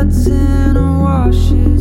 In and washes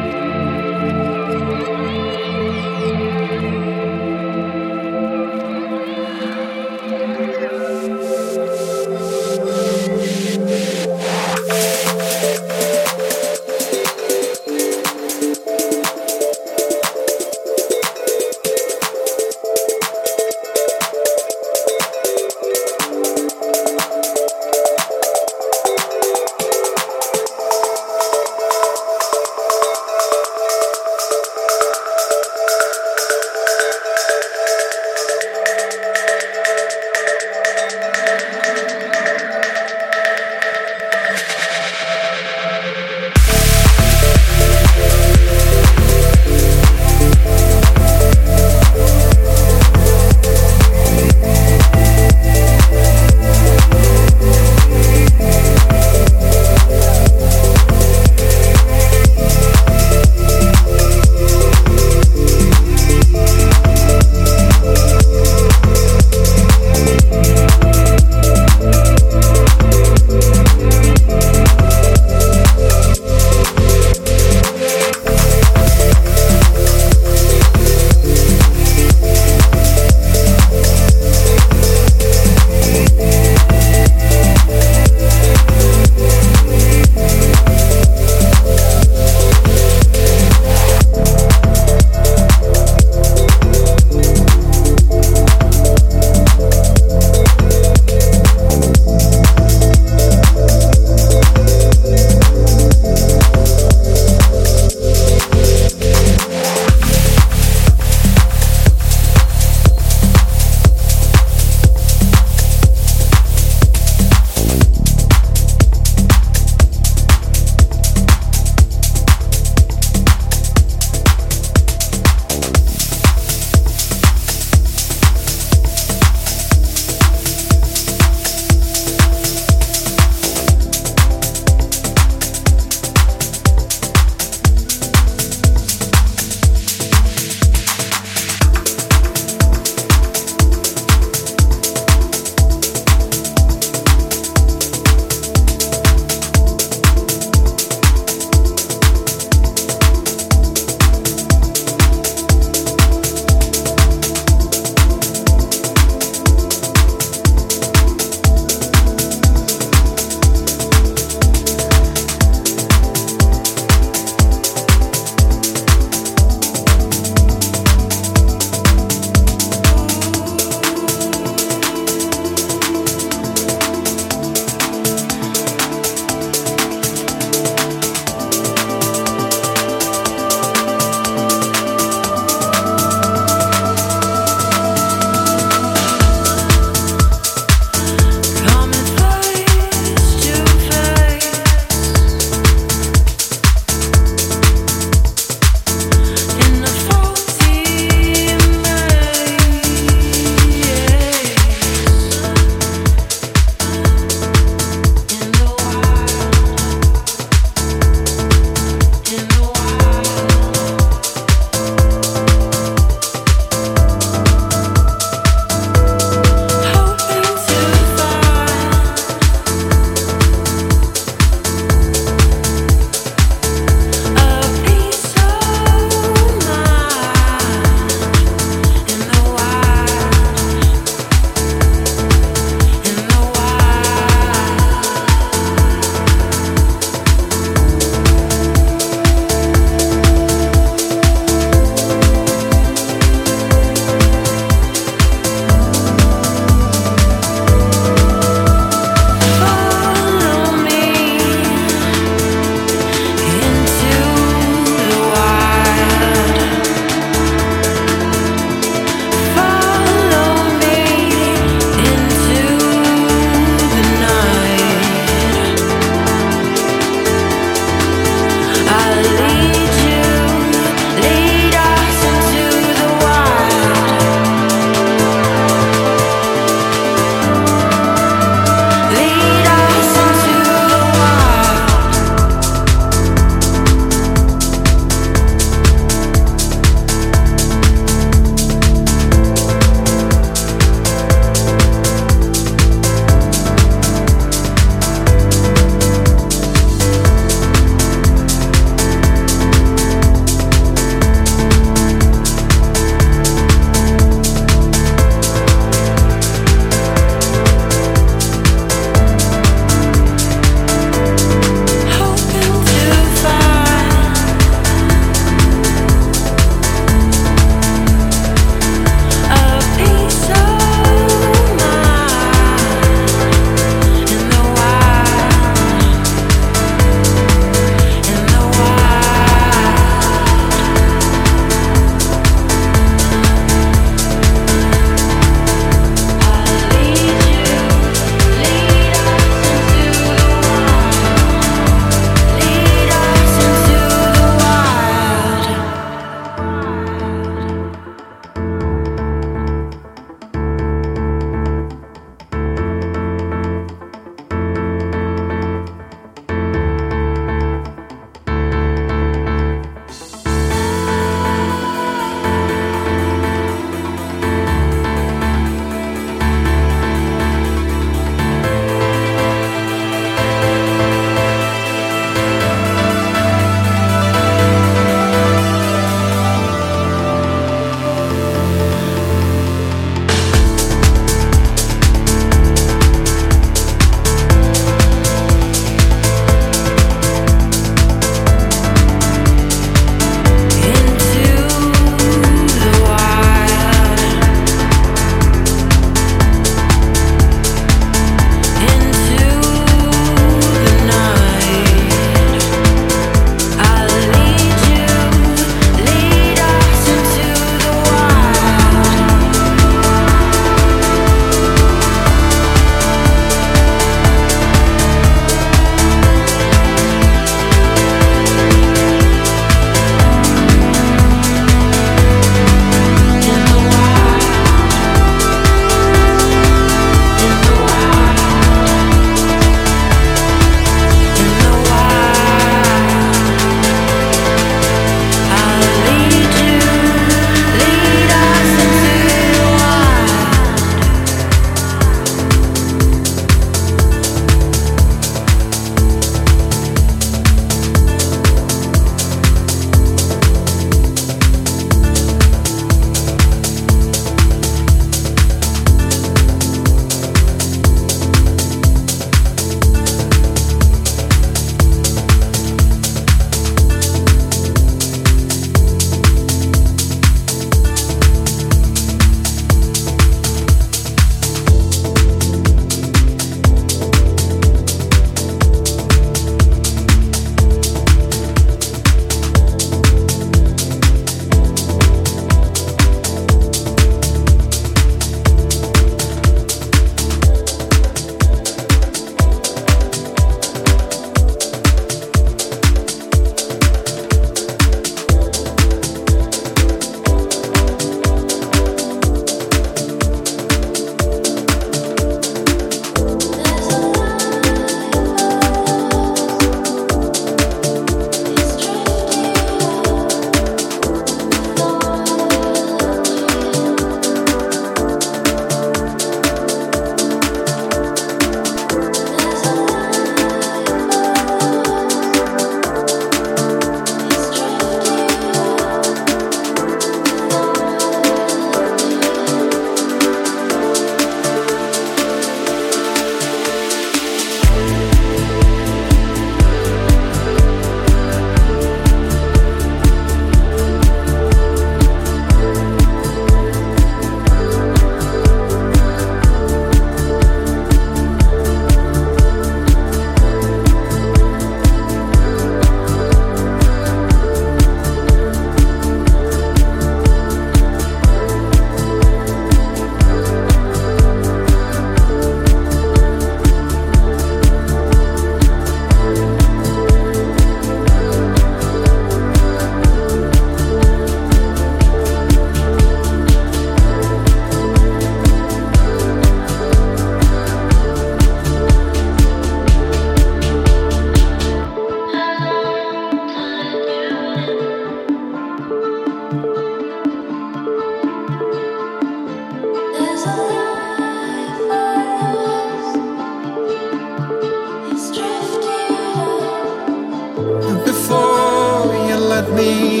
ali.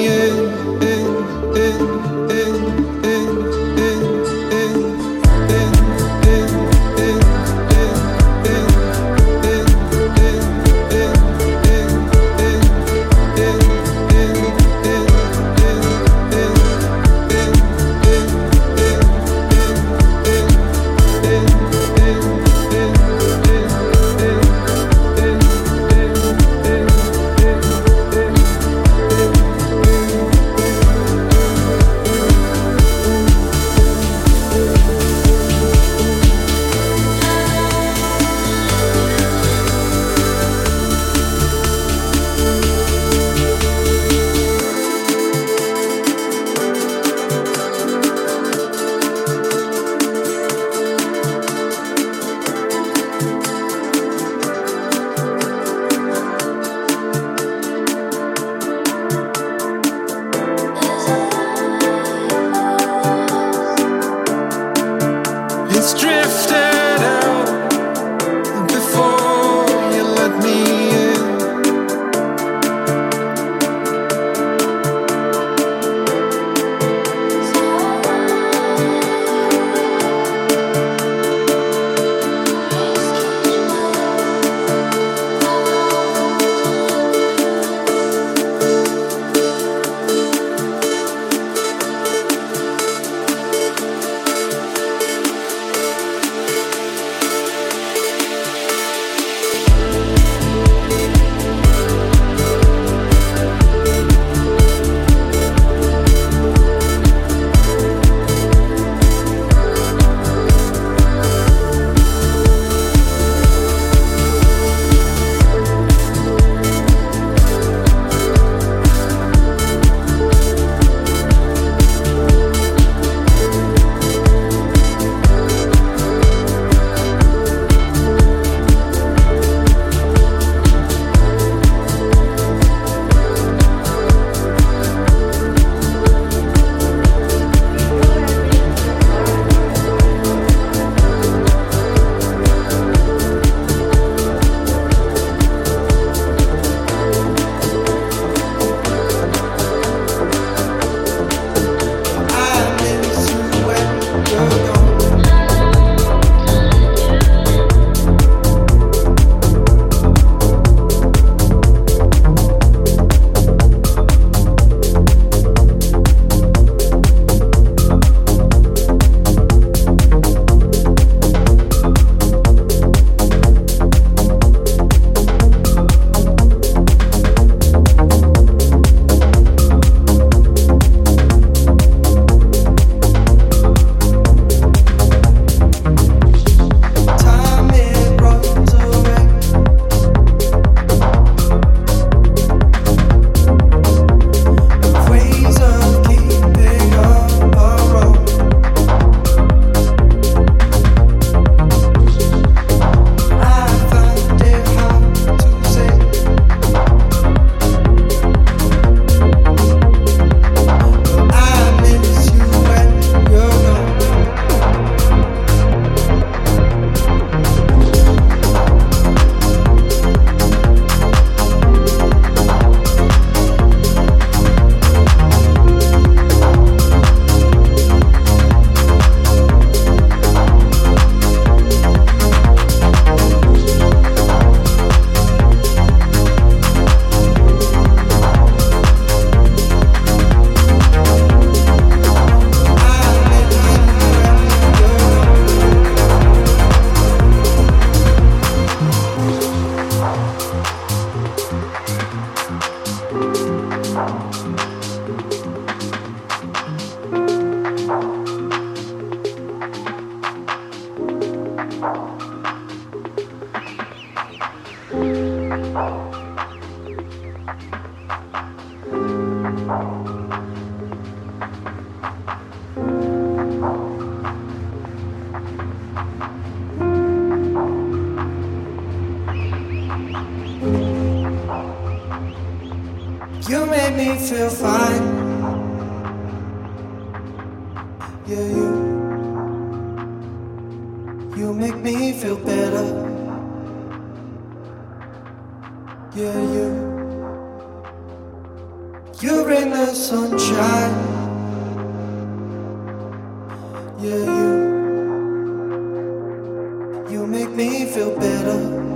Yeah, you. You make me feel better.